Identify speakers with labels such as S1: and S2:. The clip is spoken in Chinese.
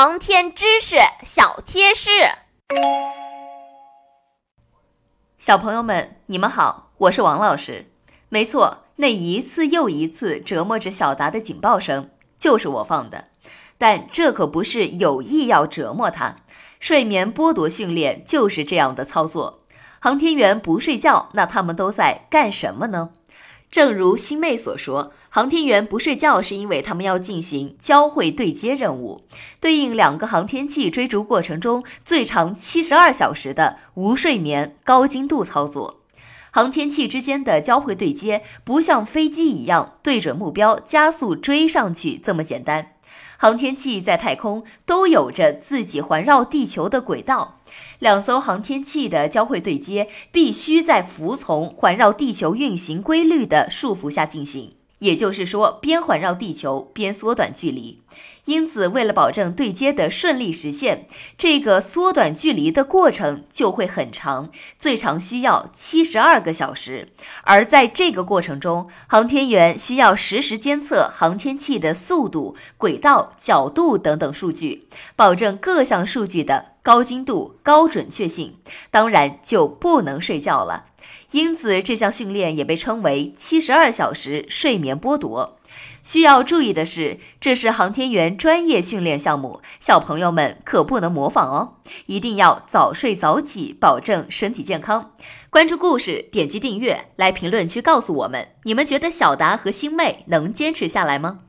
S1: 航天知识小贴士。
S2: 小朋友们，你们好，我是王老师。没错，那一次又一次折磨着小达的警报声就是我放的，但这可不是有意要折磨他。睡眠剥夺训练就是这样的操作。航天员不睡觉，那他们都在干什么呢？正如星妹所说，航天员不睡觉是因为他们要进行交会对接任务，对应两个航天器追逐过程中最长七十二小时的无睡眠高精度操作。航天器之间的交会对接不像飞机一样对准目标加速追上去这么简单。航天器在太空都有着自己环绕地球的轨道，两艘航天器的交会对接必须在服从环绕地球运行规律的束缚下进行。也就是说，边环绕地球边缩短距离，因此为了保证对接的顺利实现，这个缩短距离的过程就会很长，最长需要七十二个小时。而在这个过程中，航天员需要实时监测航天器的速度、轨道、角度等等数据，保证各项数据的高精度、高准确性。当然，就不能睡觉了。因此，这项训练也被称为七十二小时睡眠剥夺。需要注意的是，这是航天员专业训练项目，小朋友们可不能模仿哦！一定要早睡早起，保证身体健康。关注故事，点击订阅，来评论区告诉我们，你们觉得小达和星妹能坚持下来吗？